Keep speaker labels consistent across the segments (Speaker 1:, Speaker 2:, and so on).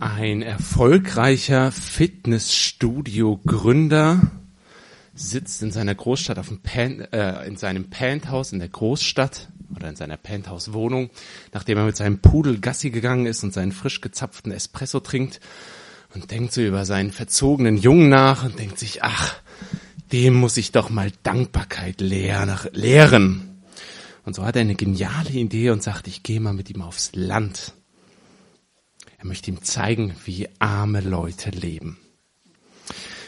Speaker 1: Ein erfolgreicher Fitnessstudio-Gründer sitzt in seiner Großstadt auf dem Pan, äh, in seinem Penthouse in der Großstadt oder in seiner Penthouse-Wohnung, nachdem er mit seinem Pudel Gassi gegangen ist und seinen frisch gezapften Espresso trinkt und denkt so über seinen verzogenen Jungen nach und denkt sich, ach, dem muss ich doch mal Dankbarkeit lehren. Und so hat er eine geniale Idee und sagt, ich gehe mal mit ihm aufs Land. Er möchte ihm zeigen, wie arme Leute leben.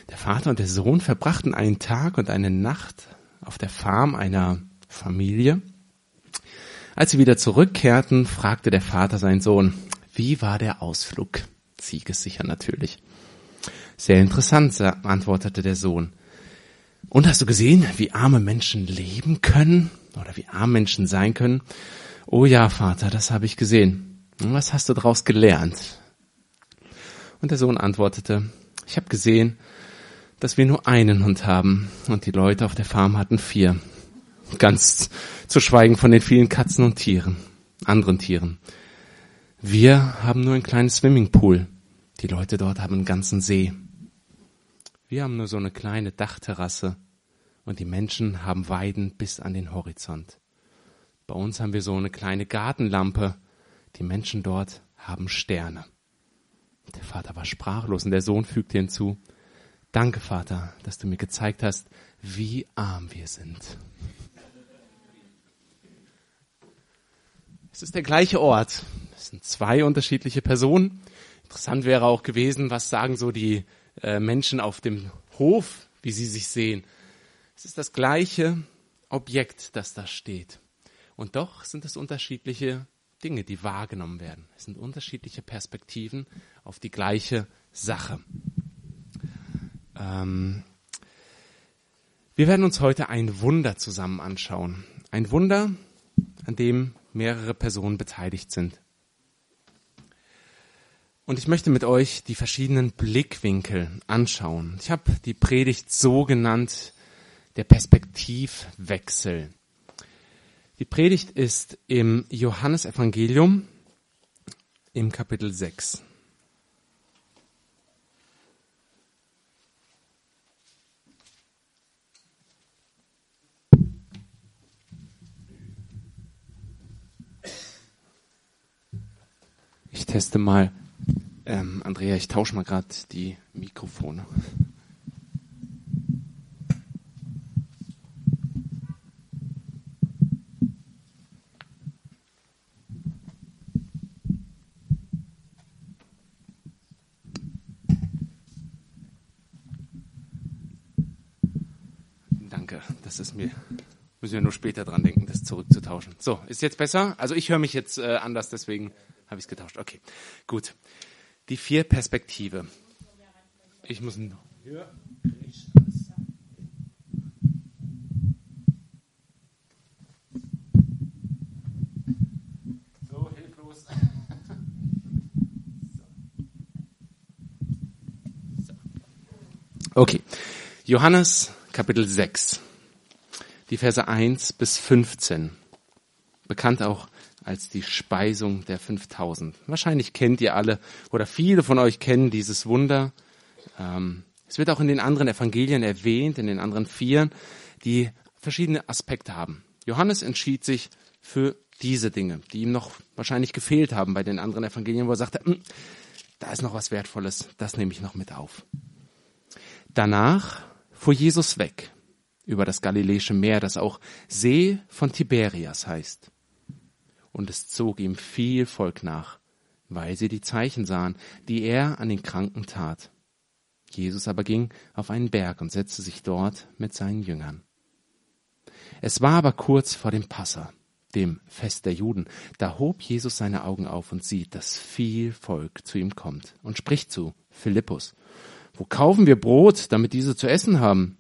Speaker 1: Der Vater und der Sohn verbrachten einen Tag und eine Nacht auf der Farm einer Familie. Als sie wieder zurückkehrten, fragte der Vater seinen Sohn, wie war der Ausflug? Siegessicher natürlich. Sehr interessant, antwortete der Sohn. Und hast du gesehen, wie arme Menschen leben können oder wie arm Menschen sein können? Oh ja, Vater, das habe ich gesehen. Was hast du daraus gelernt? Und der Sohn antwortete, ich habe gesehen, dass wir nur einen Hund haben und die Leute auf der Farm hatten vier. Ganz zu schweigen von den vielen Katzen und Tieren, anderen Tieren. Wir haben nur ein kleines Swimmingpool. Die Leute dort haben einen ganzen See. Wir haben nur so eine kleine Dachterrasse und die Menschen haben Weiden bis an den Horizont. Bei uns haben wir so eine kleine Gartenlampe die Menschen dort haben Sterne. Der Vater war sprachlos und der Sohn fügte hinzu, Danke, Vater, dass du mir gezeigt hast, wie arm wir sind. Es ist der gleiche Ort. Es sind zwei unterschiedliche Personen. Interessant wäre auch gewesen, was sagen so die äh, Menschen auf dem Hof, wie sie sich sehen. Es ist das gleiche Objekt, das da steht. Und doch sind es unterschiedliche Dinge, die wahrgenommen werden. Es sind unterschiedliche Perspektiven auf die gleiche Sache. Ähm wir werden uns heute ein Wunder zusammen anschauen. Ein Wunder, an dem mehrere Personen beteiligt sind. Und ich möchte mit euch die verschiedenen Blickwinkel anschauen. Ich habe die Predigt so genannt, der Perspektivwechsel. Die Predigt ist im Johannesevangelium im Kapitel 6. Ich teste mal, ähm, Andrea, ich tausche mal gerade die Mikrofone. das ist mir, müssen wir nur später dran denken, das zurückzutauschen. So, ist jetzt besser? Also ich höre mich jetzt äh, anders, deswegen habe ich es getauscht. Okay, gut. Die vier Perspektive. Ich muss noch hilflos. Okay. Johannes Kapitel 6 die Verse 1 bis 15. Bekannt auch als die Speisung der 5000. Wahrscheinlich kennt ihr alle oder viele von euch kennen dieses Wunder. Ähm, es wird auch in den anderen Evangelien erwähnt, in den anderen Vieren, die verschiedene Aspekte haben. Johannes entschied sich für diese Dinge, die ihm noch wahrscheinlich gefehlt haben bei den anderen Evangelien, wo er sagte, hm, da ist noch was Wertvolles, das nehme ich noch mit auf. Danach fuhr Jesus weg über das Galiläische Meer, das auch See von Tiberias heißt. Und es zog ihm viel Volk nach, weil sie die Zeichen sahen, die er an den Kranken tat. Jesus aber ging auf einen Berg und setzte sich dort mit seinen Jüngern. Es war aber kurz vor dem Passa, dem Fest der Juden. Da hob Jesus seine Augen auf und sieht, dass viel Volk zu ihm kommt und spricht zu Philippus. Wo kaufen wir Brot, damit diese zu essen haben?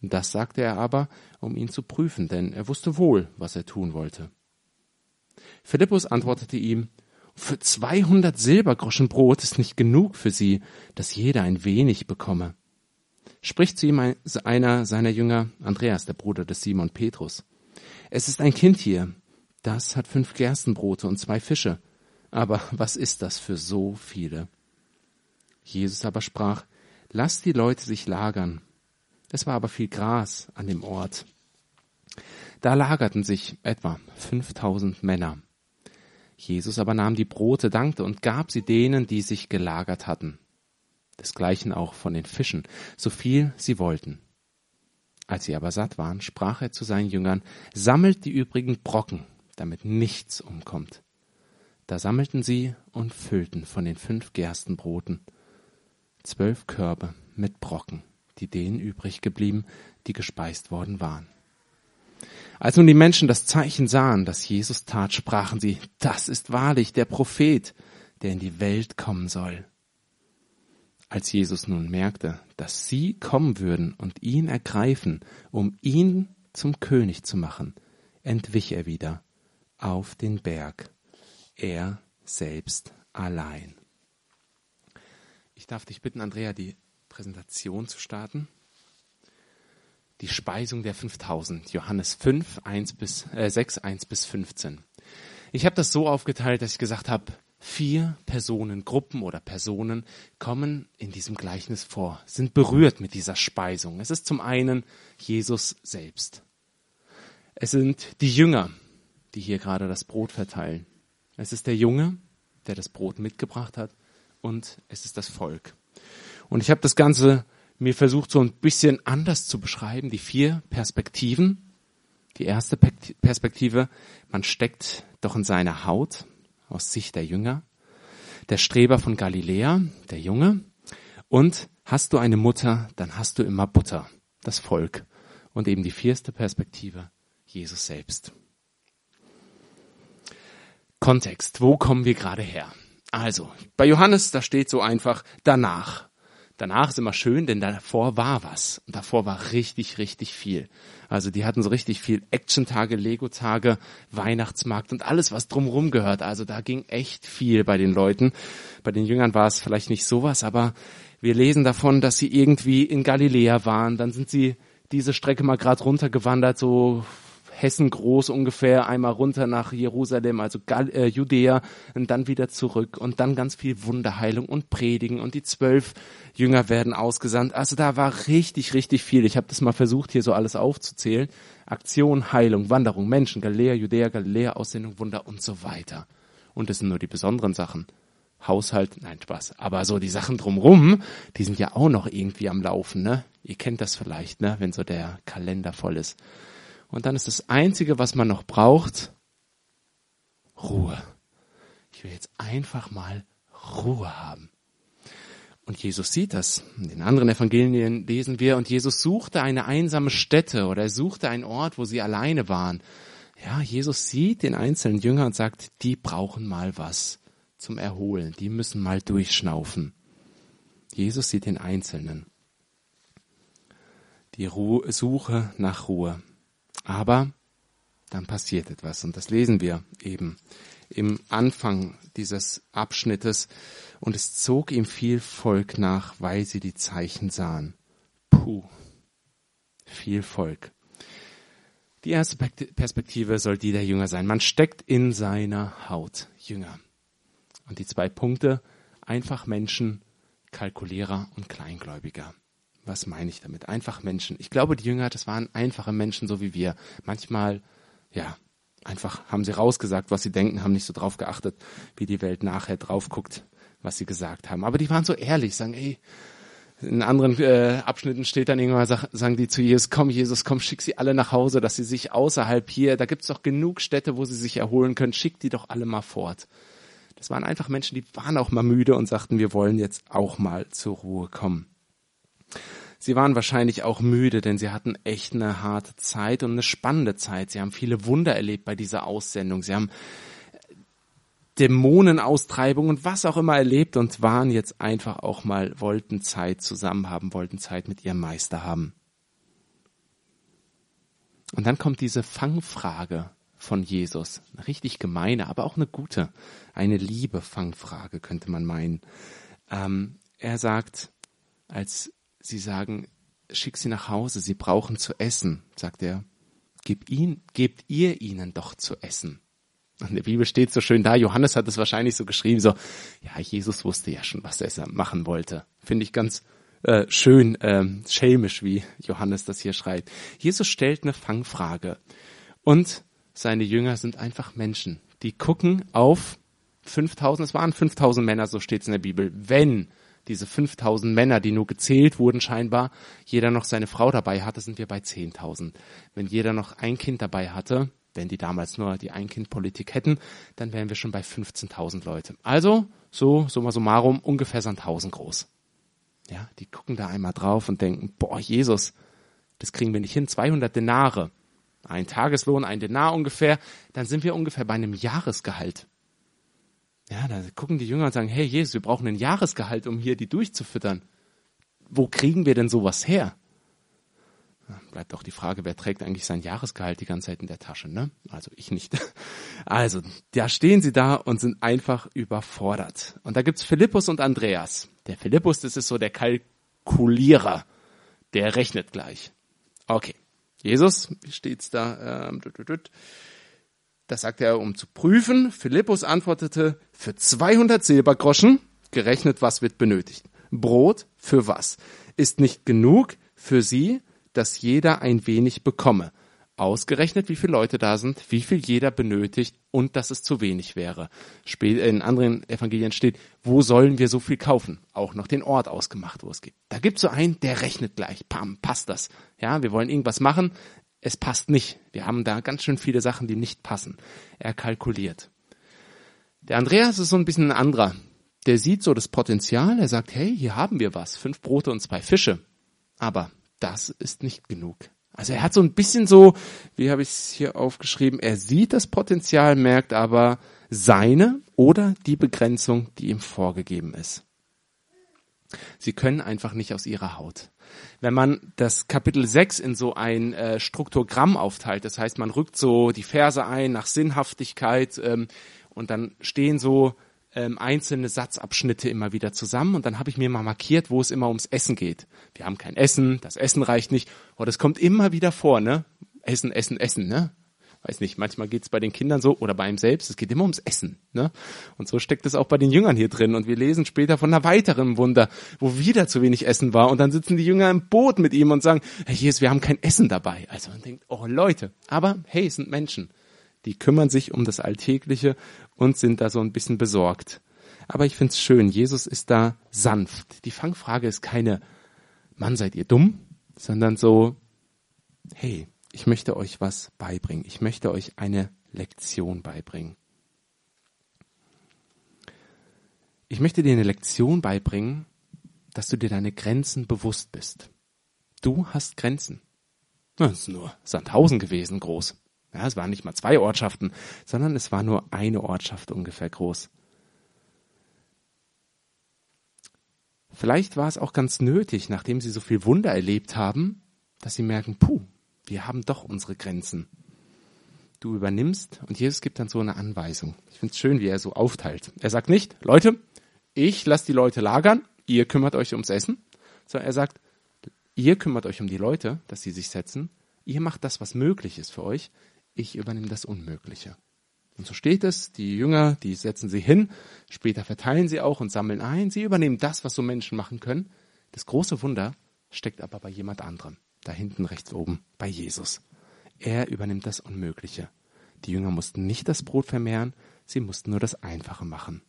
Speaker 1: Das sagte er aber, um ihn zu prüfen, denn er wusste wohl, was er tun wollte. Philippus antwortete ihm, für 200 Silbergroschen Brot ist nicht genug für sie, dass jeder ein wenig bekomme. Spricht zu ihm einer seiner Jünger, Andreas, der Bruder des Simon Petrus. Es ist ein Kind hier, das hat fünf Gerstenbrote und zwei Fische. Aber was ist das für so viele? Jesus aber sprach, lasst die Leute sich lagern. Es war aber viel Gras an dem Ort. Da lagerten sich etwa 5000 Männer. Jesus aber nahm die Brote, dankte und gab sie denen, die sich gelagert hatten. Desgleichen auch von den Fischen, so viel sie wollten. Als sie aber satt waren, sprach er zu seinen Jüngern, sammelt die übrigen Brocken, damit nichts umkommt. Da sammelten sie und füllten von den fünf Gerstenbroten zwölf Körbe mit Brocken, die denen übrig geblieben, die gespeist worden waren. Als nun die Menschen das Zeichen sahen, das Jesus tat, sprachen sie, das ist wahrlich der Prophet, der in die Welt kommen soll. Als Jesus nun merkte, dass sie kommen würden und ihn ergreifen, um ihn zum König zu machen, entwich er wieder auf den Berg, er selbst allein. Ich darf dich bitten, Andrea, die Präsentation zu starten. Die Speisung der 5000, Johannes 5, 1 bis, äh, 6, 1 bis 15. Ich habe das so aufgeteilt, dass ich gesagt habe, vier Personen, Gruppen oder Personen kommen in diesem Gleichnis vor, sind berührt mit dieser Speisung. Es ist zum einen Jesus selbst. Es sind die Jünger, die hier gerade das Brot verteilen. Es ist der Junge, der das Brot mitgebracht hat und es ist das Volk. Und ich habe das Ganze mir versucht, so ein bisschen anders zu beschreiben, die vier Perspektiven. Die erste Perspektive, man steckt doch in seiner Haut aus Sicht der Jünger. Der Streber von Galiläa, der Junge. Und hast du eine Mutter, dann hast du immer Butter, das Volk. Und eben die vierte Perspektive, Jesus selbst. Kontext, wo kommen wir gerade her? Also, bei Johannes, da steht so einfach danach. Danach ist immer schön, denn davor war was. Und davor war richtig, richtig viel. Also die hatten so richtig viel Action-Tage, Lego-Tage, Weihnachtsmarkt und alles, was drumherum gehört. Also da ging echt viel bei den Leuten. Bei den Jüngern war es vielleicht nicht sowas, aber wir lesen davon, dass sie irgendwie in Galiläa waren. Dann sind sie diese Strecke mal gerade runtergewandert, so Hessen groß ungefähr, einmal runter nach Jerusalem, also Gal äh, Judäa, und dann wieder zurück und dann ganz viel Wunderheilung und Predigen und die zwölf Jünger werden ausgesandt. Also da war richtig, richtig viel. Ich habe das mal versucht, hier so alles aufzuzählen. Aktion, Heilung, Wanderung, Menschen, Galiläa, Judäa, Galiläa, Aussendung, Wunder und so weiter. Und das sind nur die besonderen Sachen. Haushalt, nein, Spaß. Aber so die Sachen drumrum, die sind ja auch noch irgendwie am Laufen, ne? Ihr kennt das vielleicht, ne? Wenn so der Kalender voll ist. Und dann ist das Einzige, was man noch braucht, Ruhe. Ich will jetzt einfach mal Ruhe haben. Und Jesus sieht das. In den anderen Evangelien lesen wir, und Jesus suchte eine einsame Stätte oder er suchte einen Ort, wo sie alleine waren. Ja, Jesus sieht den einzelnen Jünger und sagt, die brauchen mal was zum Erholen. Die müssen mal durchschnaufen. Jesus sieht den Einzelnen. Die Ruhe, Suche nach Ruhe. Aber dann passiert etwas und das lesen wir eben im Anfang dieses Abschnittes. Und es zog ihm viel Volk nach, weil sie die Zeichen sahen. Puh, viel Volk. Die erste Perspektive soll die der Jünger sein. Man steckt in seiner Haut Jünger. Und die zwei Punkte, einfach Menschen, Kalkulierer und Kleingläubiger. Was meine ich damit? Einfach Menschen. Ich glaube, die Jünger, das waren einfache Menschen, so wie wir. Manchmal, ja, einfach haben sie rausgesagt, was sie denken, haben nicht so drauf geachtet, wie die Welt nachher drauf guckt, was sie gesagt haben. Aber die waren so ehrlich, sagen, ey, in anderen äh, Abschnitten steht dann irgendwann, sag, sagen die zu Jesus, komm Jesus, komm, schick sie alle nach Hause, dass sie sich außerhalb hier, da gibt's doch genug Städte, wo sie sich erholen können, schick die doch alle mal fort. Das waren einfach Menschen, die waren auch mal müde und sagten, wir wollen jetzt auch mal zur Ruhe kommen. Sie waren wahrscheinlich auch müde, denn sie hatten echt eine harte Zeit und eine spannende Zeit. Sie haben viele Wunder erlebt bei dieser Aussendung. Sie haben Dämonenaustreibung und was auch immer erlebt und waren jetzt einfach auch mal, wollten Zeit zusammen haben, wollten Zeit mit ihrem Meister haben. Und dann kommt diese Fangfrage von Jesus. Eine richtig gemeine, aber auch eine gute. Eine liebe Fangfrage, könnte man meinen. Ähm, er sagt, als sie sagen, schick sie nach Hause, sie brauchen zu essen, sagt er, gebt, ihn, gebt ihr ihnen doch zu essen. In der Bibel steht so schön da, Johannes hat es wahrscheinlich so geschrieben, so, ja, Jesus wusste ja schon, was er machen wollte. Finde ich ganz äh, schön äh, schelmisch, wie Johannes das hier schreibt. Jesus stellt eine Fangfrage und seine Jünger sind einfach Menschen, die gucken auf 5000, es waren 5000 Männer, so steht es in der Bibel. Wenn diese 5000 Männer, die nur gezählt wurden scheinbar, jeder noch seine Frau dabei hatte, sind wir bei 10.000. Wenn jeder noch ein Kind dabei hatte, wenn die damals nur die Ein-Kind-Politik hätten, dann wären wir schon bei 15.000 Leute. Also, so, summa summarum, ungefähr so ein 1000 groß. Ja, die gucken da einmal drauf und denken, boah, Jesus, das kriegen wir nicht hin, 200 Denare. Ein Tageslohn, ein Denar ungefähr, dann sind wir ungefähr bei einem Jahresgehalt. Ja, da gucken die Jünger und sagen, hey Jesus, wir brauchen ein Jahresgehalt, um hier die durchzufüttern. Wo kriegen wir denn sowas her? bleibt auch die Frage, wer trägt eigentlich sein Jahresgehalt die ganze Zeit in der Tasche, ne? Also ich nicht. Also, da stehen sie da und sind einfach überfordert. Und da gibt's Philippus und Andreas. Der Philippus, das ist so der Kalkulierer. Der rechnet gleich. Okay. Jesus, wie steht's da? Ähm, das sagt er, um zu prüfen. Philippus antwortete, für 200 Silbergroschen, gerechnet, was wird benötigt. Brot für was? Ist nicht genug für sie, dass jeder ein wenig bekomme. Ausgerechnet, wie viele Leute da sind, wie viel jeder benötigt und dass es zu wenig wäre. In anderen Evangelien steht, wo sollen wir so viel kaufen? Auch noch den Ort ausgemacht, wo es geht. Da gibt es so einen, der rechnet gleich. Pam, passt das. Ja, wir wollen irgendwas machen. Es passt nicht. Wir haben da ganz schön viele Sachen, die nicht passen. Er kalkuliert. Der Andreas ist so ein bisschen ein anderer. Der sieht so das Potenzial. Er sagt, hey, hier haben wir was. Fünf Brote und zwei Fische. Aber das ist nicht genug. Also er hat so ein bisschen so, wie habe ich es hier aufgeschrieben, er sieht das Potenzial, merkt aber seine oder die Begrenzung, die ihm vorgegeben ist. Sie können einfach nicht aus ihrer Haut. Wenn man das Kapitel 6 in so ein äh, Struktogramm aufteilt, das heißt, man rückt so die Verse ein nach Sinnhaftigkeit ähm, und dann stehen so ähm, einzelne Satzabschnitte immer wieder zusammen und dann habe ich mir mal markiert, wo es immer ums Essen geht. Wir haben kein Essen, das Essen reicht nicht. Oh, das kommt immer wieder vor, ne? Essen, Essen, Essen, ne? Weiß nicht, manchmal geht es bei den Kindern so oder bei ihm selbst, es geht immer ums Essen. Ne? Und so steckt es auch bei den Jüngern hier drin. Und wir lesen später von einer weiteren Wunder, wo wieder zu wenig Essen war. Und dann sitzen die Jünger im Boot mit ihm und sagen, hey Jesus, wir haben kein Essen dabei. Also man denkt, oh Leute, aber hey, es sind Menschen. Die kümmern sich um das Alltägliche und sind da so ein bisschen besorgt. Aber ich finde es schön, Jesus ist da sanft. Die Fangfrage ist keine, Mann, seid ihr dumm, sondern so, hey, ich möchte euch was beibringen. Ich möchte euch eine Lektion beibringen. Ich möchte dir eine Lektion beibringen, dass du dir deine Grenzen bewusst bist. Du hast Grenzen. Das ist nur Sandhausen gewesen, groß. Ja, es waren nicht mal zwei Ortschaften, sondern es war nur eine Ortschaft ungefähr groß. Vielleicht war es auch ganz nötig, nachdem sie so viel Wunder erlebt haben, dass sie merken, puh, wir haben doch unsere Grenzen. Du übernimmst und Jesus gibt dann so eine Anweisung. Ich finde es schön, wie er so aufteilt. Er sagt nicht, Leute, ich lasse die Leute lagern, ihr kümmert euch ums Essen, sondern er sagt, ihr kümmert euch um die Leute, dass sie sich setzen, ihr macht das, was möglich ist für euch, ich übernehme das Unmögliche. Und so steht es, die Jünger, die setzen sie hin, später verteilen sie auch und sammeln ein, sie übernehmen das, was so Menschen machen können. Das große Wunder steckt aber bei jemand anderem, da hinten rechts oben, bei Jesus. Er übernimmt das Unmögliche. Die Jünger mussten nicht das Brot vermehren, sie mussten nur das Einfache machen.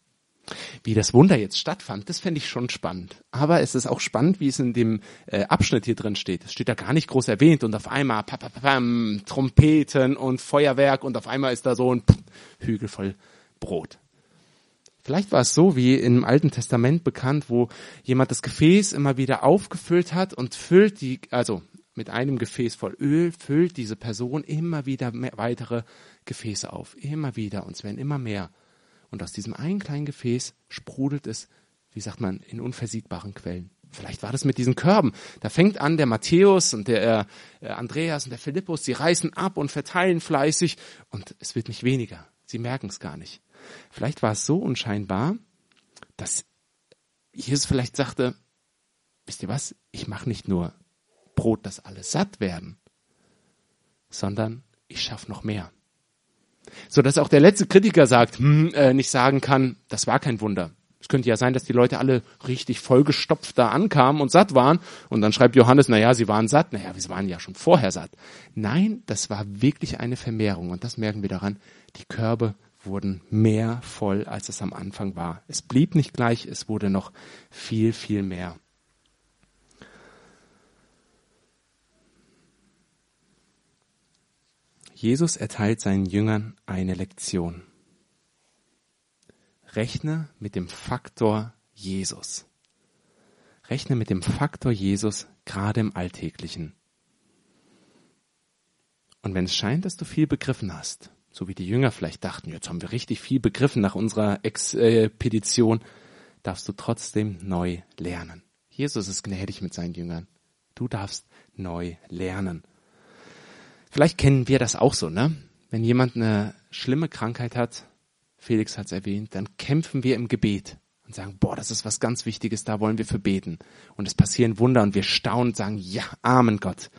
Speaker 1: Wie das Wunder jetzt stattfand, das fände ich schon spannend. Aber es ist auch spannend, wie es in dem äh, Abschnitt hier drin steht. Es steht da gar nicht groß erwähnt und auf einmal pa, pa, pa, Trompeten und Feuerwerk und auf einmal ist da so ein Hügel voll Brot. Vielleicht war es so wie im Alten Testament bekannt, wo jemand das Gefäß immer wieder aufgefüllt hat und füllt die, also mit einem Gefäß voll Öl, füllt diese Person immer wieder weitere Gefäße auf. Immer wieder und es werden immer mehr. Und aus diesem einen kleinen Gefäß sprudelt es, wie sagt man, in unversiegbaren Quellen. Vielleicht war das mit diesen Körben. Da fängt an der Matthäus und der äh, Andreas und der Philippus, sie reißen ab und verteilen fleißig und es wird nicht weniger. Sie merken es gar nicht. Vielleicht war es so unscheinbar, dass Jesus vielleicht sagte, wisst ihr was, ich mache nicht nur Brot, dass alle satt werden, sondern ich schaffe noch mehr. So dass auch der letzte Kritiker sagt, hm, äh, nicht sagen kann, das war kein Wunder. Es könnte ja sein, dass die Leute alle richtig vollgestopft da ankamen und satt waren. Und dann schreibt Johannes, naja, sie waren satt. Naja, sie waren ja schon vorher satt. Nein, das war wirklich eine Vermehrung. Und das merken wir daran. Die Körbe wurden mehr voll, als es am Anfang war. Es blieb nicht gleich, es wurde noch viel, viel mehr. Jesus erteilt seinen Jüngern eine Lektion. Rechne mit dem Faktor Jesus. Rechne mit dem Faktor Jesus gerade im Alltäglichen. Und wenn es scheint, dass du viel begriffen hast, so wie die Jünger vielleicht dachten, jetzt haben wir richtig viel begriffen nach unserer Expedition, darfst du trotzdem neu lernen. Jesus ist gnädig mit seinen Jüngern. Du darfst neu lernen. Vielleicht kennen wir das auch so, ne? Wenn jemand eine schlimme Krankheit hat, Felix hat es erwähnt, dann kämpfen wir im Gebet und sagen, boah, das ist was ganz Wichtiges, da wollen wir für beten. Und es passieren Wunder und wir staunen und sagen, ja, Amen Gott.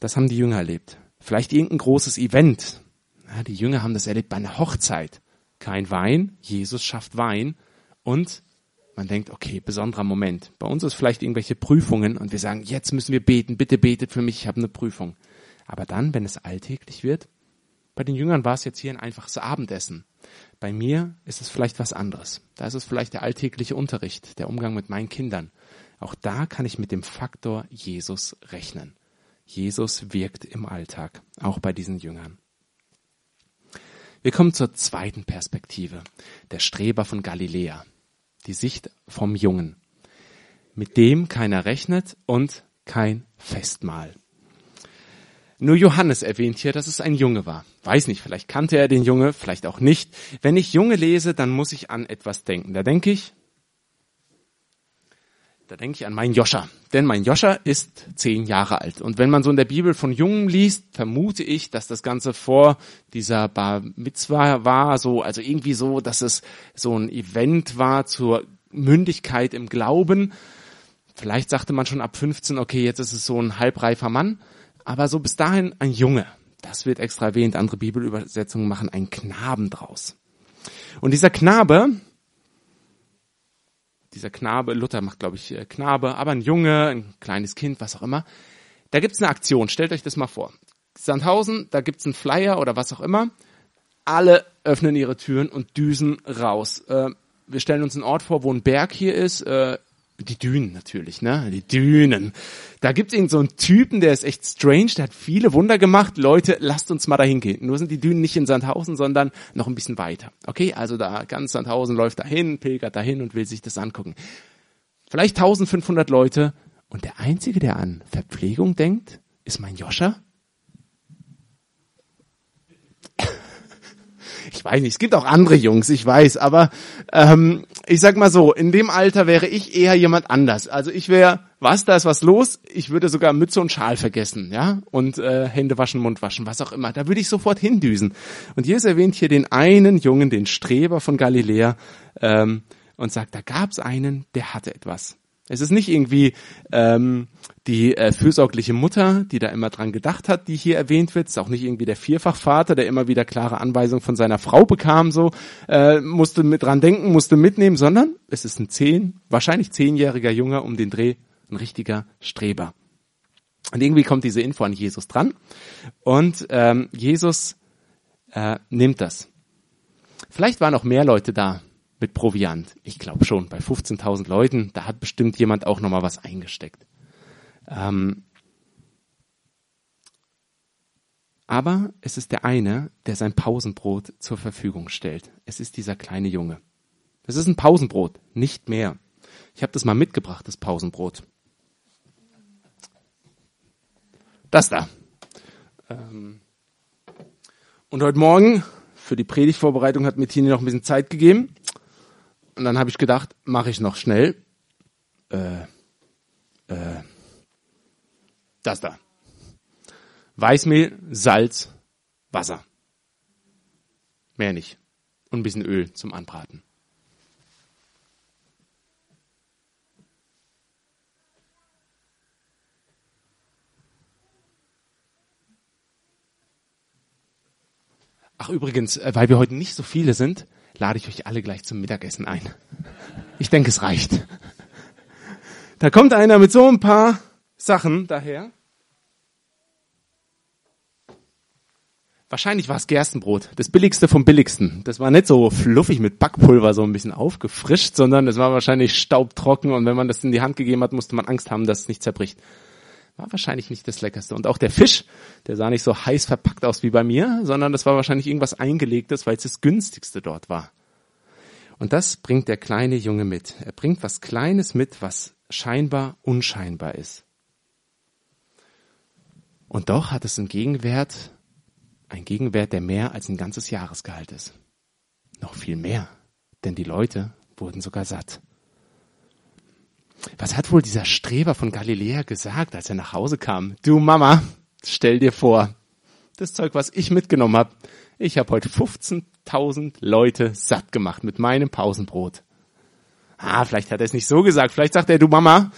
Speaker 1: Das haben die Jünger erlebt. Vielleicht irgendein großes Event. Ja, die Jünger haben das erlebt bei einer Hochzeit. Kein Wein, Jesus schafft Wein und man denkt, okay, besonderer Moment. Bei uns ist vielleicht irgendwelche Prüfungen und wir sagen, jetzt müssen wir beten, bitte betet für mich, ich habe eine Prüfung. Aber dann, wenn es alltäglich wird, bei den Jüngern war es jetzt hier ein einfaches Abendessen. Bei mir ist es vielleicht was anderes. Da ist es vielleicht der alltägliche Unterricht, der Umgang mit meinen Kindern. Auch da kann ich mit dem Faktor Jesus rechnen. Jesus wirkt im Alltag, auch bei diesen Jüngern. Wir kommen zur zweiten Perspektive, der Streber von Galiläa, die Sicht vom Jungen, mit dem keiner rechnet und kein Festmahl. Nur Johannes erwähnt hier, dass es ein Junge war. Weiß nicht, vielleicht kannte er den Junge, vielleicht auch nicht. Wenn ich Junge lese, dann muss ich an etwas denken. Da denke ich, da denke ich an meinen Joscha. Denn mein Joscha ist zehn Jahre alt. Und wenn man so in der Bibel von Jungen liest, vermute ich, dass das Ganze vor dieser Bar Mitzvah war, so, also irgendwie so, dass es so ein Event war zur Mündigkeit im Glauben. Vielleicht sagte man schon ab 15, okay, jetzt ist es so ein halbreifer Mann aber so bis dahin ein Junge. Das wird extra erwähnt. Andere Bibelübersetzungen machen einen Knaben draus. Und dieser Knabe, dieser Knabe, Luther macht, glaube ich, äh, Knabe, aber ein Junge, ein kleines Kind, was auch immer. Da gibt's eine Aktion. Stellt euch das mal vor. Sandhausen, da gibt's einen Flyer oder was auch immer. Alle öffnen ihre Türen und düsen raus. Äh, wir stellen uns einen Ort vor, wo ein Berg hier ist. Äh, die Dünen natürlich, ne? Die Dünen. Da gibt's irgend so einen Typen, der ist echt strange, der hat viele Wunder gemacht. Leute, lasst uns mal dahin gehen. Nur sind die Dünen nicht in Sandhausen, sondern noch ein bisschen weiter. Okay, also da ganz Sandhausen läuft dahin, pilgert dahin und will sich das angucken. Vielleicht 1500 Leute und der einzige, der an Verpflegung denkt, ist mein Joscha. Ich weiß nicht, es gibt auch andere Jungs, ich weiß, aber ähm, ich sag mal so, in dem Alter wäre ich eher jemand anders. Also ich wäre, was, da ist was los, ich würde sogar Mütze und Schal vergessen, ja, und äh, Hände waschen, Mund waschen, was auch immer. Da würde ich sofort hindüsen. Und Jesus erwähnt hier den einen Jungen, den Streber von Galiläa, ähm, und sagt, da gab's einen, der hatte etwas. Es ist nicht irgendwie ähm, die äh, fürsorgliche Mutter, die da immer dran gedacht hat, die hier erwähnt wird. Es ist auch nicht irgendwie der Vierfachvater, der immer wieder klare Anweisungen von seiner Frau bekam, so äh, musste mit dran denken, musste mitnehmen, sondern es ist ein zehn, wahrscheinlich zehnjähriger Junge um den Dreh, ein richtiger Streber. Und irgendwie kommt diese Info an Jesus dran und ähm, Jesus äh, nimmt das. Vielleicht waren auch mehr Leute da, mit Proviant. Ich glaube schon, bei 15.000 Leuten, da hat bestimmt jemand auch nochmal was eingesteckt. Ähm, aber es ist der eine, der sein Pausenbrot zur Verfügung stellt. Es ist dieser kleine Junge. Es ist ein Pausenbrot, nicht mehr. Ich habe das mal mitgebracht, das Pausenbrot. Das da. Ähm, und heute Morgen für die Predigtvorbereitung hat mir Tini noch ein bisschen Zeit gegeben. Und dann habe ich gedacht, mache ich noch schnell. Äh, äh, das da. Weißmehl, Salz, Wasser. Mehr nicht. Und ein bisschen Öl zum Anbraten. Ach übrigens, äh, weil wir heute nicht so viele sind, lade ich euch alle gleich zum Mittagessen ein. Ich denke, es reicht. Da kommt einer mit so ein paar Sachen daher. Wahrscheinlich war es Gerstenbrot, das billigste vom billigsten. Das war nicht so fluffig mit Backpulver so ein bisschen aufgefrischt, sondern es war wahrscheinlich staubtrocken und wenn man das in die Hand gegeben hat, musste man Angst haben, dass es nicht zerbricht. War wahrscheinlich nicht das Leckerste. Und auch der Fisch, der sah nicht so heiß verpackt aus wie bei mir, sondern das war wahrscheinlich irgendwas eingelegtes, weil es das günstigste dort war. Und das bringt der kleine Junge mit. Er bringt was Kleines mit, was scheinbar unscheinbar ist. Und doch hat es einen Gegenwert, ein Gegenwert, der mehr als ein ganzes Jahresgehalt ist. Noch viel mehr, denn die Leute wurden sogar satt. Was hat wohl dieser Streber von Galiläa gesagt, als er nach Hause kam? Du Mama, stell dir vor, das Zeug, was ich mitgenommen habe, ich habe heute 15.000 Leute satt gemacht mit meinem Pausenbrot. Ah, vielleicht hat er es nicht so gesagt. Vielleicht sagt er, du Mama,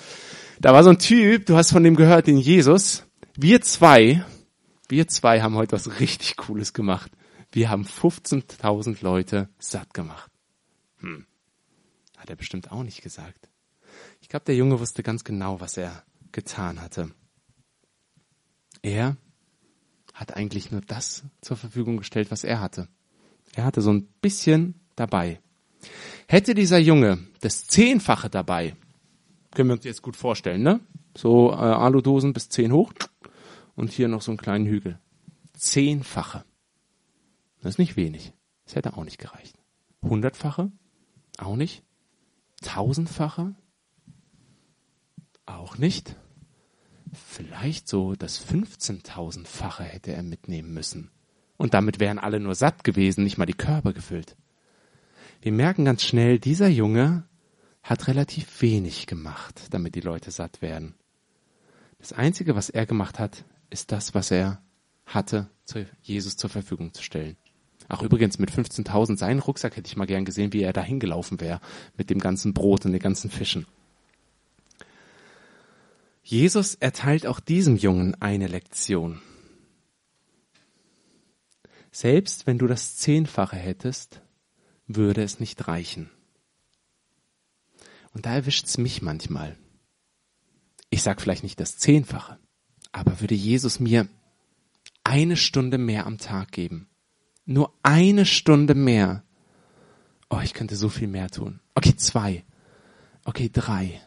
Speaker 1: da war so ein Typ, du hast von dem gehört, den Jesus. Wir zwei, wir zwei haben heute was richtig Cooles gemacht. Wir haben 15.000 Leute satt gemacht. Hm. Hat er bestimmt auch nicht gesagt. Ich glaube, der Junge wusste ganz genau, was er getan hatte. Er hat eigentlich nur das zur Verfügung gestellt, was er hatte. Er hatte so ein bisschen dabei. Hätte dieser Junge das Zehnfache dabei, können wir uns jetzt gut vorstellen, ne? So äh, Aludosen bis zehn hoch und hier noch so einen kleinen Hügel. Zehnfache. Das ist nicht wenig. Das hätte auch nicht gereicht. Hundertfache? Auch nicht. Tausendfache? Auch nicht. Vielleicht so das 15.000-fache hätte er mitnehmen müssen. Und damit wären alle nur satt gewesen, nicht mal die Körper gefüllt. Wir merken ganz schnell, dieser Junge hat relativ wenig gemacht, damit die Leute satt werden. Das Einzige, was er gemacht hat, ist das, was er hatte, Jesus zur Verfügung zu stellen. Ach übrigens, mit 15.000 seinen Rucksack hätte ich mal gern gesehen, wie er da hingelaufen wäre, mit dem ganzen Brot und den ganzen Fischen. Jesus erteilt auch diesem Jungen eine Lektion. Selbst wenn du das Zehnfache hättest, würde es nicht reichen. Und da erwischt's mich manchmal. Ich sag vielleicht nicht das Zehnfache, aber würde Jesus mir eine Stunde mehr am Tag geben, nur eine Stunde mehr, oh, ich könnte so viel mehr tun. Okay, zwei. Okay, drei.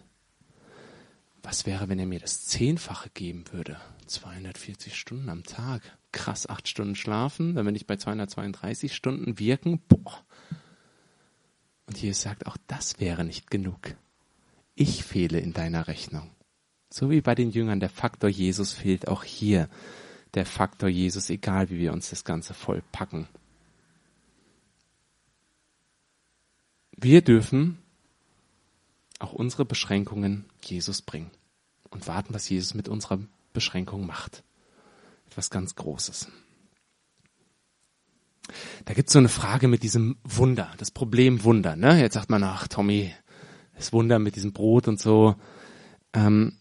Speaker 1: Was wäre, wenn er mir das Zehnfache geben würde? 240 Stunden am Tag. Krass, acht Stunden schlafen, dann bin ich bei 232 Stunden wirken. Boah. Und Jesus sagt, auch das wäre nicht genug. Ich fehle in deiner Rechnung. So wie bei den Jüngern der Faktor Jesus fehlt auch hier der Faktor Jesus, egal wie wir uns das Ganze voll packen. Wir dürfen auch unsere Beschränkungen Jesus bringen und warten, was Jesus mit unserer Beschränkung macht. Etwas ganz Großes. Da gibt es so eine Frage mit diesem Wunder, das Problem Wunder. Ne? Jetzt sagt man, ach Tommy, das Wunder mit diesem Brot und so. Ähm,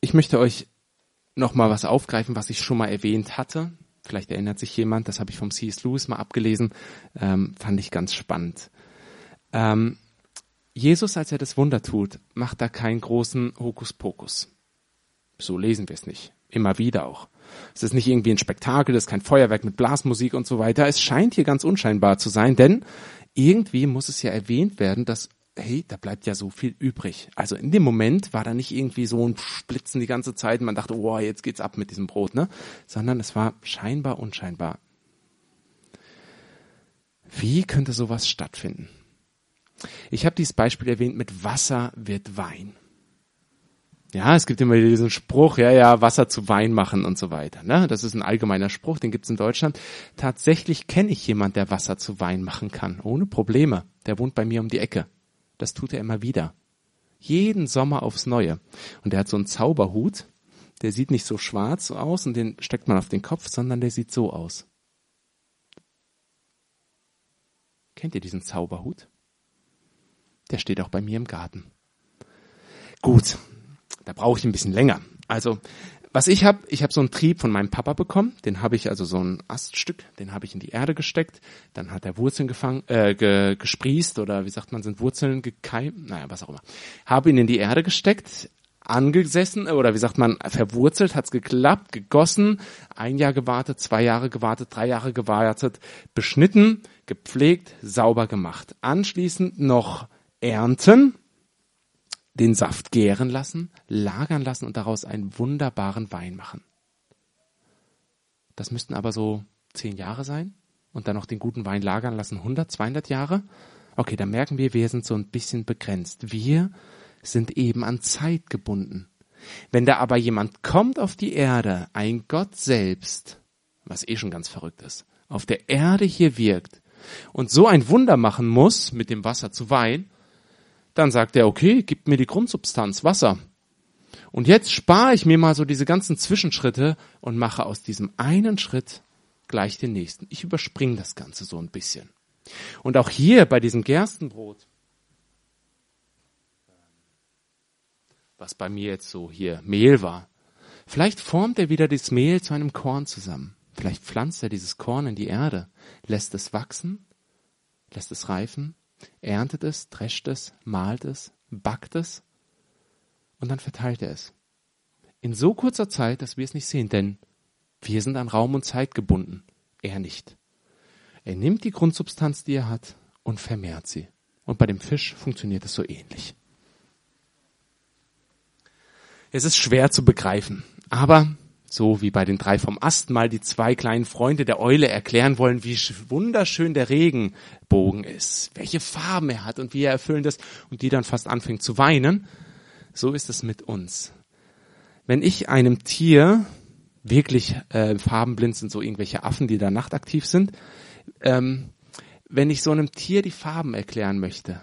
Speaker 1: ich möchte euch noch mal was aufgreifen, was ich schon mal erwähnt hatte. Vielleicht erinnert sich jemand, das habe ich vom C.S. Lewis mal abgelesen, ähm, fand ich ganz spannend. Ähm, Jesus, als er das Wunder tut, macht da keinen großen Hokuspokus. So lesen wir es nicht. Immer wieder auch. Es ist nicht irgendwie ein Spektakel, es ist kein Feuerwerk mit Blasmusik und so weiter. Es scheint hier ganz unscheinbar zu sein, denn irgendwie muss es ja erwähnt werden, dass hey, da bleibt ja so viel übrig. Also in dem Moment war da nicht irgendwie so ein Splitzen die ganze Zeit und man dachte, oh, jetzt geht's ab mit diesem Brot, ne? Sondern es war scheinbar unscheinbar. Wie könnte sowas stattfinden? Ich habe dieses Beispiel erwähnt, mit Wasser wird Wein. Ja, es gibt immer diesen Spruch, ja, ja, Wasser zu Wein machen und so weiter. Ne? Das ist ein allgemeiner Spruch, den gibt's in Deutschland. Tatsächlich kenne ich jemand, der Wasser zu Wein machen kann, ohne Probleme. Der wohnt bei mir um die Ecke. Das tut er immer wieder. Jeden Sommer aufs Neue. Und der hat so einen Zauberhut, der sieht nicht so schwarz aus und den steckt man auf den Kopf, sondern der sieht so aus. Kennt ihr diesen Zauberhut? Der steht auch bei mir im Garten. Gut, da brauche ich ein bisschen länger. Also, was ich habe, ich habe so einen Trieb von meinem Papa bekommen. Den habe ich also so ein Aststück, den habe ich in die Erde gesteckt. Dann hat er Wurzeln gefangen, äh, ge, gesprießt oder wie sagt man, sind Wurzeln gekeimt, naja, was auch immer. Habe ihn in die Erde gesteckt, angesessen oder wie sagt man, verwurzelt, hat's geklappt, gegossen, ein Jahr gewartet, zwei Jahre gewartet, drei Jahre gewartet, beschnitten, gepflegt, sauber gemacht. Anschließend noch ernten, den Saft gären lassen, lagern lassen und daraus einen wunderbaren Wein machen. Das müssten aber so zehn Jahre sein und dann noch den guten Wein lagern lassen, 100, 200 Jahre. Okay, dann merken wir, wir sind so ein bisschen begrenzt. Wir sind eben an Zeit gebunden. Wenn da aber jemand kommt auf die Erde, ein Gott selbst, was eh schon ganz verrückt ist, auf der Erde hier wirkt und so ein Wunder machen muss, mit dem Wasser zu Wein, dann sagt er, okay, gib mir die Grundsubstanz, Wasser. Und jetzt spare ich mir mal so diese ganzen Zwischenschritte und mache aus diesem einen Schritt gleich den nächsten. Ich überspringe das Ganze so ein bisschen. Und auch hier bei diesem Gerstenbrot, was bei mir jetzt so hier Mehl war, vielleicht formt er wieder das Mehl zu einem Korn zusammen. Vielleicht pflanzt er dieses Korn in die Erde, lässt es wachsen, lässt es reifen erntet es, drescht es, malt es, backt es und dann verteilt er es. In so kurzer Zeit, dass wir es nicht sehen, denn wir sind an Raum und Zeit gebunden, er nicht. Er nimmt die Grundsubstanz, die er hat, und vermehrt sie. Und bei dem Fisch funktioniert es so ähnlich. Es ist schwer zu begreifen, aber so wie bei den drei vom Ast mal die zwei kleinen Freunde der Eule erklären wollen, wie wunderschön der Regenbogen ist, welche Farben er hat und wie er erfüllend ist und die dann fast anfängt zu weinen. So ist es mit uns. Wenn ich einem Tier wirklich äh, farbenblind sind, so irgendwelche Affen, die da nachtaktiv sind, ähm, wenn ich so einem Tier die Farben erklären möchte,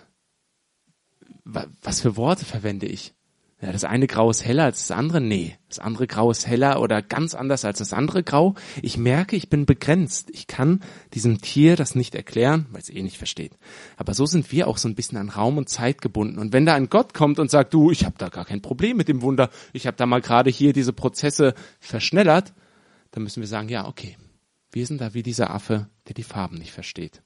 Speaker 1: was für Worte verwende ich? Ja, das eine Grau ist heller als das andere? Nee. Das andere Grau ist heller oder ganz anders als das andere Grau. Ich merke, ich bin begrenzt. Ich kann diesem Tier das nicht erklären, weil es eh nicht versteht. Aber so sind wir auch so ein bisschen an Raum und Zeit gebunden. Und wenn da ein Gott kommt und sagt, du, ich habe da gar kein Problem mit dem Wunder, ich habe da mal gerade hier diese Prozesse verschnellert, dann müssen wir sagen, ja, okay, wir sind da wie dieser Affe, der die Farben nicht versteht.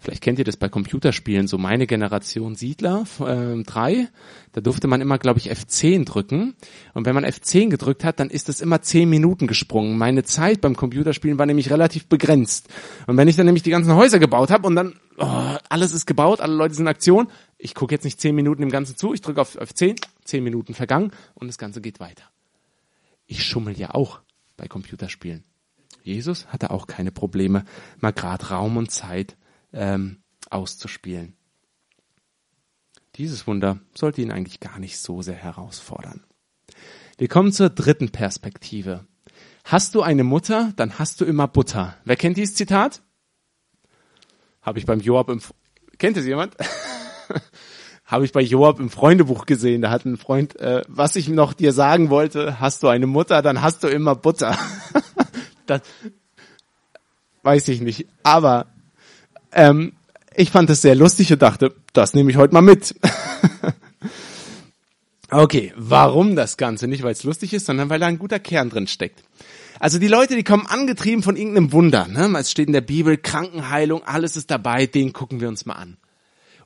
Speaker 1: Vielleicht kennt ihr das bei Computerspielen, so meine Generation Siedler äh, 3, da durfte man immer, glaube ich, F10 drücken. Und wenn man F10 gedrückt hat, dann ist das immer 10 Minuten gesprungen. Meine Zeit beim Computerspielen war nämlich relativ begrenzt. Und wenn ich dann nämlich die ganzen Häuser gebaut habe und dann oh, alles ist gebaut, alle Leute sind in Aktion, ich gucke jetzt nicht 10 Minuten im Ganzen zu, ich drücke auf F10, 10 Minuten vergangen und das Ganze geht weiter. Ich schummel ja auch bei Computerspielen. Jesus hatte auch keine Probleme, mal grad Raum und Zeit ähm, auszuspielen. Dieses Wunder sollte ihn eigentlich gar nicht so sehr herausfordern. Wir kommen zur dritten Perspektive. Hast du eine Mutter, dann hast du immer Butter. Wer kennt dieses Zitat? Habe ich beim Joab im kennt es jemand? Habe ich bei Joab im Freundebuch gesehen. Da hat ein Freund, äh, was ich noch dir sagen wollte, hast du eine Mutter, dann hast du immer Butter. das weiß ich nicht. Aber ähm, ich fand es sehr lustig und dachte, das nehme ich heute mal mit. okay, warum das Ganze? Nicht, weil es lustig ist, sondern weil da ein guter Kern drin steckt. Also die Leute, die kommen angetrieben von irgendeinem Wunder. Ne? Es steht in der Bibel, Krankenheilung, alles ist dabei, den gucken wir uns mal an.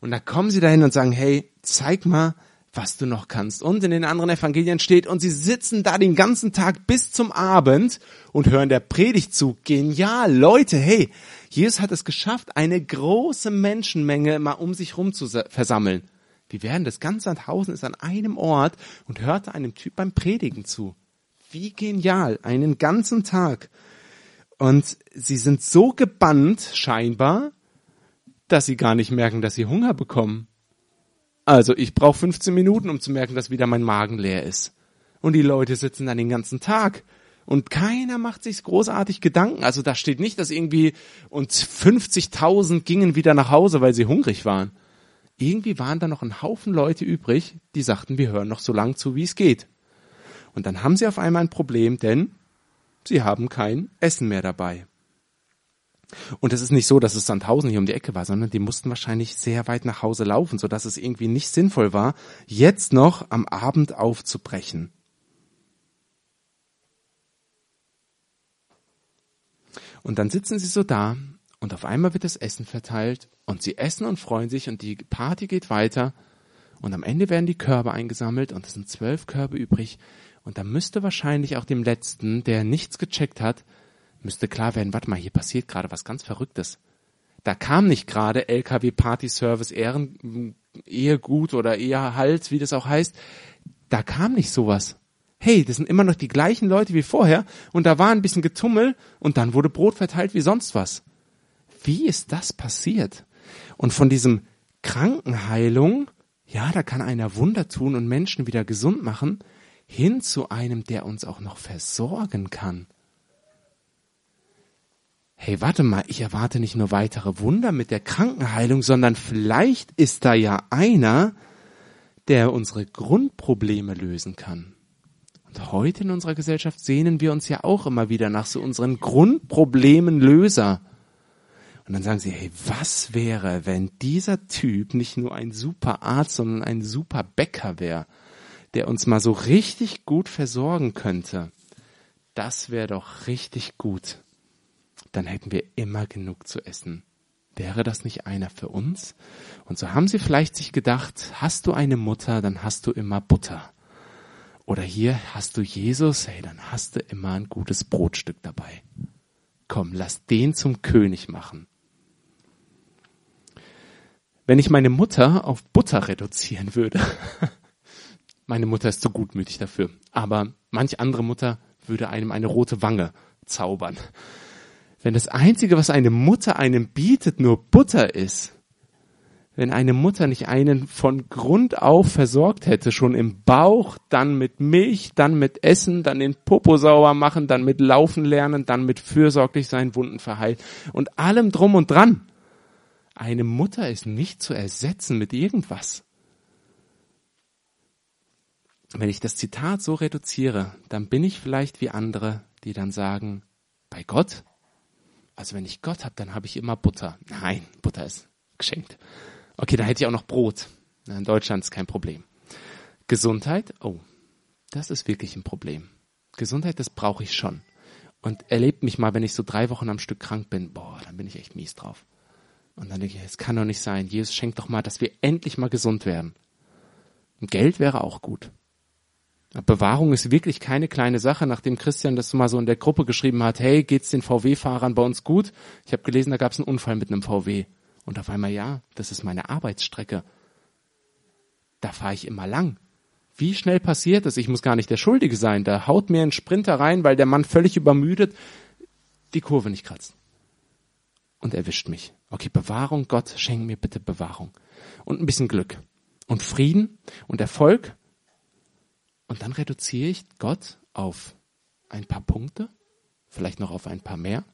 Speaker 1: Und da kommen sie dahin und sagen, hey, zeig mal, was du noch kannst. Und in den anderen Evangelien steht, und sie sitzen da den ganzen Tag bis zum Abend und hören der Predigt zu. Genial, Leute, hey, Jesus hat es geschafft, eine große Menschenmenge mal um sich rum zu versammeln. Die werden das ganze Sandhausen ist an einem Ort und hörte einem Typ beim Predigen zu. Wie genial, einen ganzen Tag. Und sie sind so gebannt, scheinbar, dass sie gar nicht merken, dass sie Hunger bekommen. Also ich brauche 15 Minuten, um zu merken, dass wieder mein Magen leer ist. Und die Leute sitzen dann den ganzen Tag. Und keiner macht sich großartig Gedanken. Also da steht nicht, dass irgendwie und 50.000 gingen wieder nach Hause, weil sie hungrig waren. Irgendwie waren da noch ein Haufen Leute übrig, die sagten, wir hören noch so lang zu, wie es geht. Und dann haben sie auf einmal ein Problem, denn sie haben kein Essen mehr dabei. Und es ist nicht so, dass es Sandhausen hier um die Ecke war, sondern die mussten wahrscheinlich sehr weit nach Hause laufen, sodass es irgendwie nicht sinnvoll war, jetzt noch am Abend aufzubrechen. Und dann sitzen sie so da und auf einmal wird das Essen verteilt und sie essen und freuen sich und die Party geht weiter und am Ende werden die Körbe eingesammelt und es sind zwölf Körbe übrig und da müsste wahrscheinlich auch dem Letzten, der nichts gecheckt hat, müsste klar werden, warte mal, hier passiert gerade was ganz Verrücktes. Da kam nicht gerade LKW Party Service Ehren, Ehegut oder Ehehalt, wie das auch heißt. Da kam nicht sowas. Hey, das sind immer noch die gleichen Leute wie vorher und da war ein bisschen Getummel und dann wurde Brot verteilt wie sonst was. Wie ist das passiert? Und von diesem Krankenheilung, ja, da kann einer Wunder tun und Menschen wieder gesund machen, hin zu einem, der uns auch noch versorgen kann. Hey, warte mal, ich erwarte nicht nur weitere Wunder mit der Krankenheilung, sondern vielleicht ist da ja einer, der unsere Grundprobleme lösen kann. Und heute in unserer Gesellschaft sehnen wir uns ja auch immer wieder nach so unseren Grundproblemen Löser. Und dann sagen sie, hey, was wäre, wenn dieser Typ nicht nur ein super Arzt, sondern ein super Bäcker wäre, der uns mal so richtig gut versorgen könnte? Das wäre doch richtig gut. Dann hätten wir immer genug zu essen. Wäre das nicht einer für uns? Und so haben sie vielleicht sich gedacht, hast du eine Mutter, dann hast du immer Butter. Oder hier hast du Jesus, hey, dann hast du immer ein gutes Brotstück dabei. Komm, lass den zum König machen. Wenn ich meine Mutter auf Butter reduzieren würde, meine Mutter ist zu gutmütig dafür, aber manch andere Mutter würde einem eine rote Wange zaubern. Wenn das Einzige, was eine Mutter einem bietet, nur Butter ist, wenn eine Mutter nicht einen von Grund auf versorgt hätte, schon im Bauch, dann mit Milch, dann mit Essen, dann den Popo sauber machen, dann mit Laufen lernen, dann mit fürsorglich sein, Wunden verheilen und allem drum und dran, eine Mutter ist nicht zu ersetzen mit irgendwas. Wenn ich das Zitat so reduziere, dann bin ich vielleicht wie andere, die dann sagen, bei Gott? Also wenn ich Gott habe, dann habe ich immer Butter. Nein, Butter ist geschenkt. Okay, dann hätte ich auch noch Brot. In Deutschland ist kein Problem. Gesundheit? Oh, das ist wirklich ein Problem. Gesundheit, das brauche ich schon. Und erlebt mich mal, wenn ich so drei Wochen am Stück krank bin, boah, dann bin ich echt mies drauf. Und dann denke ich, es kann doch nicht sein. Jesus schenkt doch mal, dass wir endlich mal gesund werden. Und Geld wäre auch gut. Bewahrung ist wirklich keine kleine Sache, nachdem Christian das mal so in der Gruppe geschrieben hat, hey, geht's den VW-Fahrern bei uns gut? Ich habe gelesen, da gab es einen Unfall mit einem VW. Und auf einmal, ja, das ist meine Arbeitsstrecke. Da fahre ich immer lang. Wie schnell passiert es? Ich muss gar nicht der Schuldige sein. Da haut mir ein Sprinter rein, weil der Mann völlig übermüdet die Kurve nicht kratzt und erwischt mich. Okay, Bewahrung, Gott, schenk mir bitte Bewahrung. Und ein bisschen Glück. Und Frieden und Erfolg. Und dann reduziere ich Gott auf ein paar Punkte, vielleicht noch auf ein paar mehr.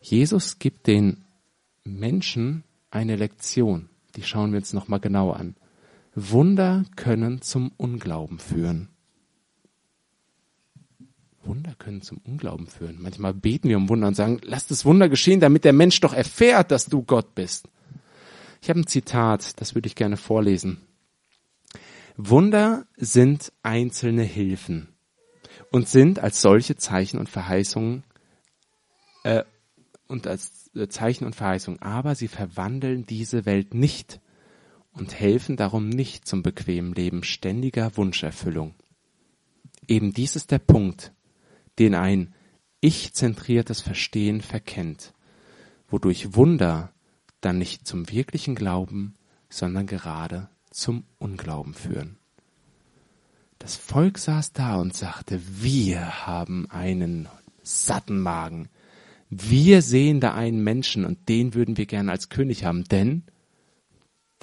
Speaker 1: Jesus gibt den Menschen eine Lektion. Die schauen wir uns nochmal genau an. Wunder können zum Unglauben führen. Wunder können zum Unglauben führen. Manchmal beten wir um Wunder und sagen, lass das Wunder geschehen, damit der Mensch doch erfährt, dass du Gott bist. Ich habe ein Zitat, das würde ich gerne vorlesen. Wunder sind einzelne Hilfen und sind als solche Zeichen und Verheißungen äh, und als äh, Zeichen und Verheißungen, aber sie verwandeln diese Welt nicht und helfen darum nicht zum bequemen Leben ständiger Wunscherfüllung. Eben dies ist der Punkt, den ein ich-zentriertes Verstehen verkennt, wodurch Wunder dann nicht zum wirklichen Glauben, sondern gerade zum Unglauben führen. Das Volk saß da und sagte, wir haben einen satten Magen. Wir sehen da einen Menschen und den würden wir gerne als König haben, denn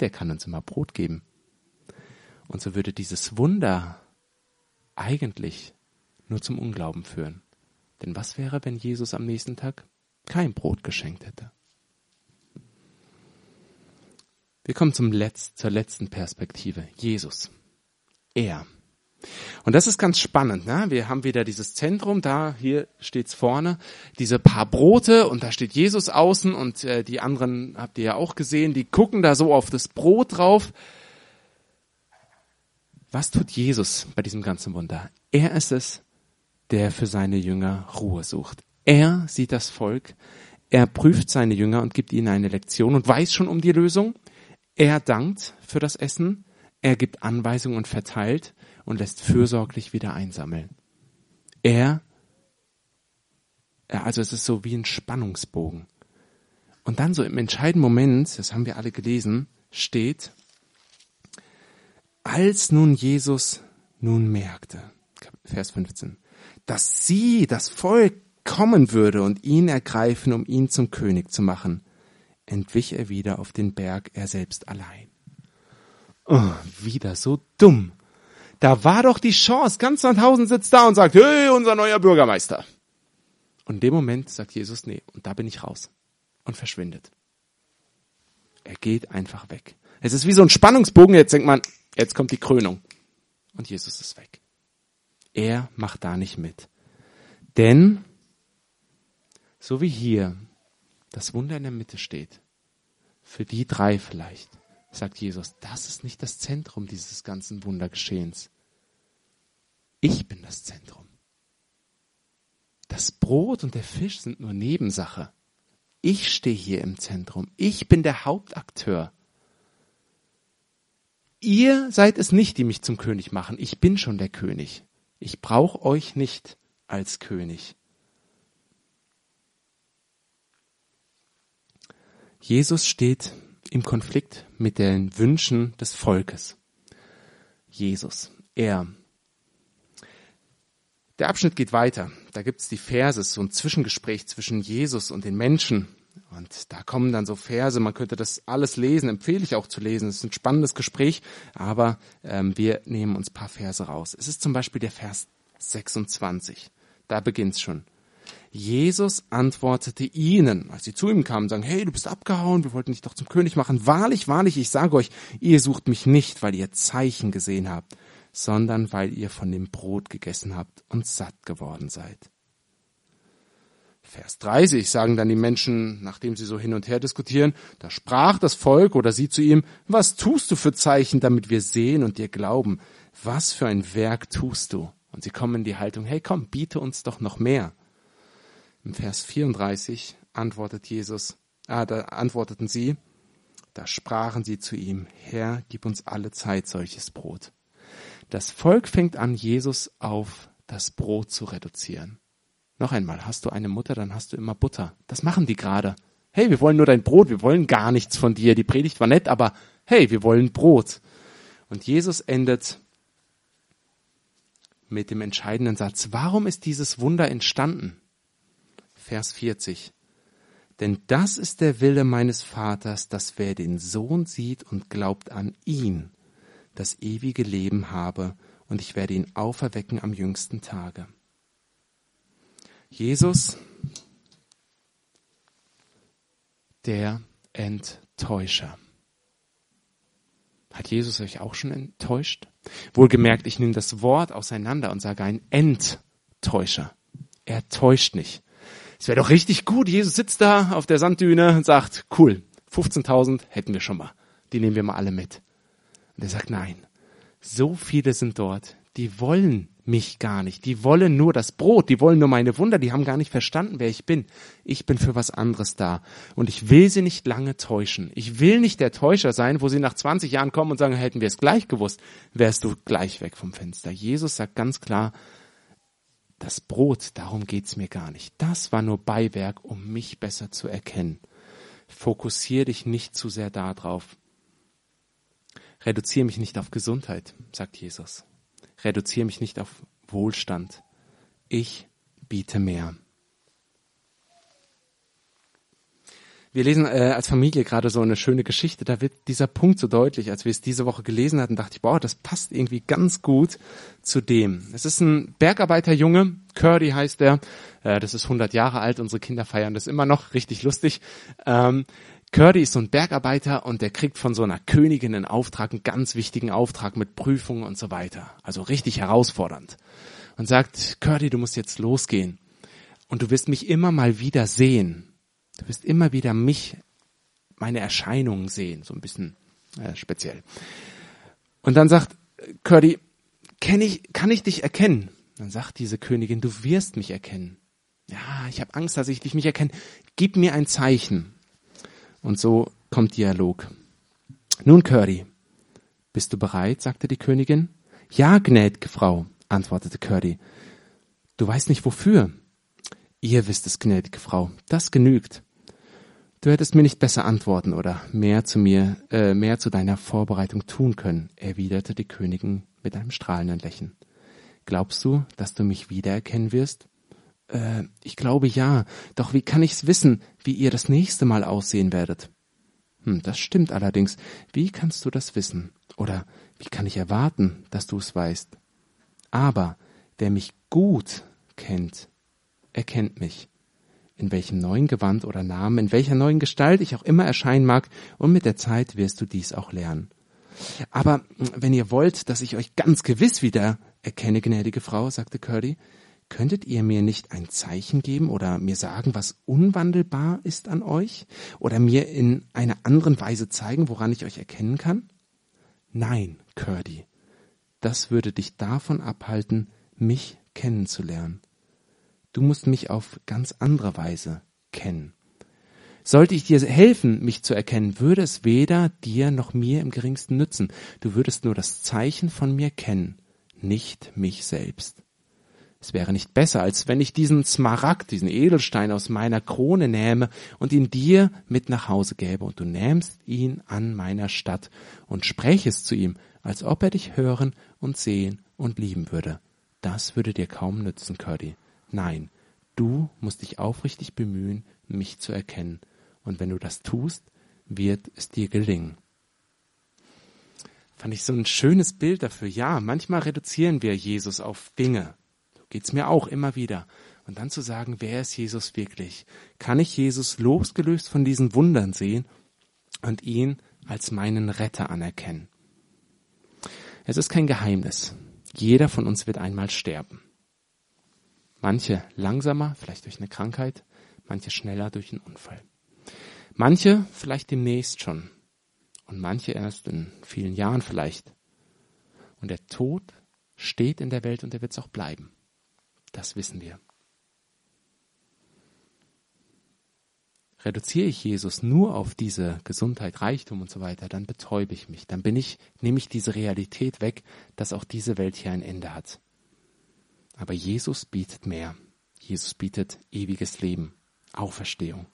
Speaker 1: der kann uns immer Brot geben. Und so würde dieses Wunder eigentlich nur zum Unglauben führen. Denn was wäre, wenn Jesus am nächsten Tag kein Brot geschenkt hätte? Wir kommen zum Letz-, zur letzten Perspektive. Jesus. Er. Und das ist ganz spannend. Ne? Wir haben wieder dieses Zentrum, da hier steht's vorne, diese paar Brote und da steht Jesus außen und äh, die anderen habt ihr ja auch gesehen, die gucken da so auf das Brot drauf. Was tut Jesus bei diesem ganzen Wunder? Er ist es, der für seine Jünger Ruhe sucht. Er sieht das Volk, er prüft seine Jünger und gibt ihnen eine Lektion und weiß schon um die Lösung. Er dankt für das Essen, er gibt Anweisungen und verteilt und lässt fürsorglich wieder einsammeln. Er, also es ist so wie ein Spannungsbogen. Und dann so im entscheidenden Moment, das haben wir alle gelesen, steht, als nun Jesus nun merkte, Vers 15, dass sie, das Volk, kommen würde und ihn ergreifen, um ihn zum König zu machen, entwich er wieder auf den Berg, er selbst allein. Oh, wieder so dumm. Da war doch die Chance. Ganz Sandhausen sitzt da und sagt, hey, unser neuer Bürgermeister. Und in dem Moment sagt Jesus, nee, und da bin ich raus. Und verschwindet. Er geht einfach weg. Es ist wie so ein Spannungsbogen. Jetzt denkt man, jetzt kommt die Krönung. Und Jesus ist weg. Er macht da nicht mit. Denn so wie hier das Wunder in der Mitte steht, für die drei vielleicht, sagt Jesus, das ist nicht das Zentrum dieses ganzen Wundergeschehens. Ich bin das Zentrum. Das Brot und der Fisch sind nur Nebensache. Ich stehe hier im Zentrum. Ich bin der Hauptakteur. Ihr seid es nicht, die mich zum König machen. Ich bin schon der König. Ich brauche euch nicht als König. Jesus steht im Konflikt mit den Wünschen des Volkes. Jesus, er. Der Abschnitt geht weiter. Da gibt's die Verse, so ein Zwischengespräch zwischen Jesus und den Menschen. Und da kommen dann so Verse, man könnte das alles lesen, empfehle ich auch zu lesen. Es ist ein spannendes Gespräch, aber ähm, wir nehmen uns paar Verse raus. Es ist zum Beispiel der Vers 26. Da beginnt's schon. Jesus antwortete ihnen, als sie zu ihm kamen, sagen, hey, du bist abgehauen, wir wollten dich doch zum König machen. Wahrlich, wahrlich, ich sage euch, ihr sucht mich nicht, weil ihr Zeichen gesehen habt, sondern weil ihr von dem Brot gegessen habt und satt geworden seid. Vers 30 sagen dann die Menschen, nachdem sie so hin und her diskutieren, da sprach das Volk oder sie zu ihm, was tust du für Zeichen, damit wir sehen und dir glauben? Was für ein Werk tust du? Und sie kommen in die Haltung, hey komm, biete uns doch noch mehr. Im Vers 34 antwortet Jesus, ah, da antworteten sie, da sprachen sie zu ihm, Herr, gib uns alle Zeit solches Brot. Das Volk fängt an, Jesus auf das Brot zu reduzieren. Noch einmal, hast du eine Mutter, dann hast du immer Butter. Das machen die gerade. Hey, wir wollen nur dein Brot, wir wollen gar nichts von dir. Die Predigt war nett, aber hey, wir wollen Brot. Und Jesus endet mit dem entscheidenden Satz. Warum ist dieses Wunder entstanden? Vers 40. Denn das ist der Wille meines Vaters, dass wer den Sohn sieht und glaubt an ihn, das ewige Leben habe, und ich werde ihn auferwecken am jüngsten Tage. Jesus, der Enttäuscher. Hat Jesus euch auch schon enttäuscht? Wohlgemerkt, ich nehme das Wort auseinander und sage ein Enttäuscher. Er täuscht nicht. Es wäre doch richtig gut, Jesus sitzt da auf der Sanddüne und sagt, cool, 15.000 hätten wir schon mal. Die nehmen wir mal alle mit. Und er sagt, nein, so viele sind dort, die wollen mich gar nicht. Die wollen nur das Brot, die wollen nur meine Wunder, die haben gar nicht verstanden, wer ich bin. Ich bin für was anderes da. Und ich will sie nicht lange täuschen. Ich will nicht der Täuscher sein, wo sie nach 20 Jahren kommen und sagen, hätten wir es gleich gewusst, wärst du gleich weg vom Fenster. Jesus sagt ganz klar, das Brot, darum geht's mir gar nicht. Das war nur Beiwerk, um mich besser zu erkennen. Fokussiere dich nicht zu sehr darauf. Reduziere mich nicht auf Gesundheit, sagt Jesus. Reduziere mich nicht auf Wohlstand. Ich biete mehr. Wir lesen äh, als Familie gerade so eine schöne Geschichte. Da wird dieser Punkt so deutlich. Als wir es diese Woche gelesen hatten, dachte ich, boah, das passt irgendwie ganz gut zu dem. Es ist ein Bergarbeiterjunge, Curdy heißt er. Äh, das ist 100 Jahre alt. Unsere Kinder feiern das immer noch. Richtig lustig. Ähm, Curdy ist so ein Bergarbeiter und der kriegt von so einer Königin einen Auftrag, einen ganz wichtigen Auftrag mit Prüfungen und so weiter. Also richtig herausfordernd. Und sagt, Curdy, du musst jetzt losgehen. Und du wirst mich immer mal wieder sehen Du wirst immer wieder mich, meine Erscheinungen sehen, so ein bisschen äh, speziell. Und dann sagt Curdy, kenn ich, kann ich dich erkennen? Dann sagt diese Königin, du wirst mich erkennen. Ja, ich habe Angst, dass ich dich nicht erkenne. Gib mir ein Zeichen. Und so kommt Dialog. Nun, Curdy, bist du bereit? sagte die Königin. Ja, gnädige Frau, antwortete Curdy. Du weißt nicht wofür. Ihr wisst es, gnädige Frau. Das genügt. Du hättest mir nicht besser antworten oder mehr zu mir, äh, mehr zu deiner Vorbereitung tun können, erwiderte die Königin mit einem strahlenden Lächeln. Glaubst du, dass du mich wiedererkennen wirst? Äh, ich glaube ja. Doch wie kann ich's wissen, wie ihr das nächste Mal aussehen werdet? Hm, das stimmt allerdings. Wie kannst du das wissen? Oder wie kann ich erwarten, dass du es weißt? Aber wer mich gut kennt, erkennt mich. In welchem neuen Gewand oder Namen, in welcher neuen Gestalt ich auch immer erscheinen mag, und mit der Zeit wirst du dies auch lernen. Aber wenn ihr wollt, dass ich euch ganz gewiss wieder erkenne, gnädige Frau, sagte Curdy, Könntet ihr mir nicht ein Zeichen geben oder mir sagen, was unwandelbar ist an euch? Oder mir in einer anderen Weise zeigen, woran ich euch erkennen kann? Nein, Curdy. Das würde dich davon abhalten, mich kennenzulernen. Du musst mich auf ganz andere Weise kennen. Sollte ich dir helfen, mich zu erkennen, würde es weder dir noch mir im geringsten nützen. Du würdest nur das Zeichen von mir kennen, nicht mich selbst. Es wäre nicht besser, als wenn ich diesen Smaragd, diesen Edelstein aus meiner Krone nähme und ihn dir mit nach Hause gäbe, und du nähmst ihn an meiner Stadt und sprächest zu ihm, als ob er dich hören und sehen und lieben würde. Das würde dir kaum nützen, Curdy. Nein, du musst dich aufrichtig bemühen, mich zu erkennen, und wenn du das tust, wird es dir gelingen. Fand ich so ein schönes Bild dafür. Ja, manchmal reduzieren wir Jesus auf Dinge geht's mir auch immer wieder. Und dann zu sagen, wer ist Jesus wirklich? Kann ich Jesus losgelöst von diesen Wundern sehen und ihn als meinen Retter anerkennen? Es ist kein Geheimnis. Jeder von uns wird einmal sterben. Manche langsamer, vielleicht durch eine Krankheit, manche schneller durch einen Unfall. Manche vielleicht demnächst schon und manche erst in vielen Jahren vielleicht. Und der Tod steht in der Welt und er wird es auch bleiben. Das wissen wir. Reduziere ich Jesus nur auf diese Gesundheit, Reichtum und so weiter, dann betäube ich mich. Dann bin ich, nehme ich diese Realität weg, dass auch diese Welt hier ein Ende hat. Aber Jesus bietet mehr. Jesus bietet ewiges Leben, Auferstehung.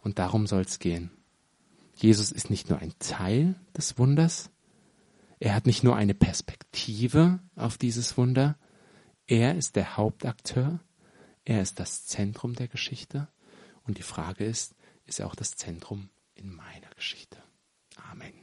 Speaker 1: Und darum soll es gehen. Jesus ist nicht nur ein Teil des Wunders, er hat nicht nur eine Perspektive auf dieses Wunder, er ist der Hauptakteur, er ist das Zentrum der Geschichte und die Frage ist, ist er auch das Zentrum in meiner Geschichte? Amen.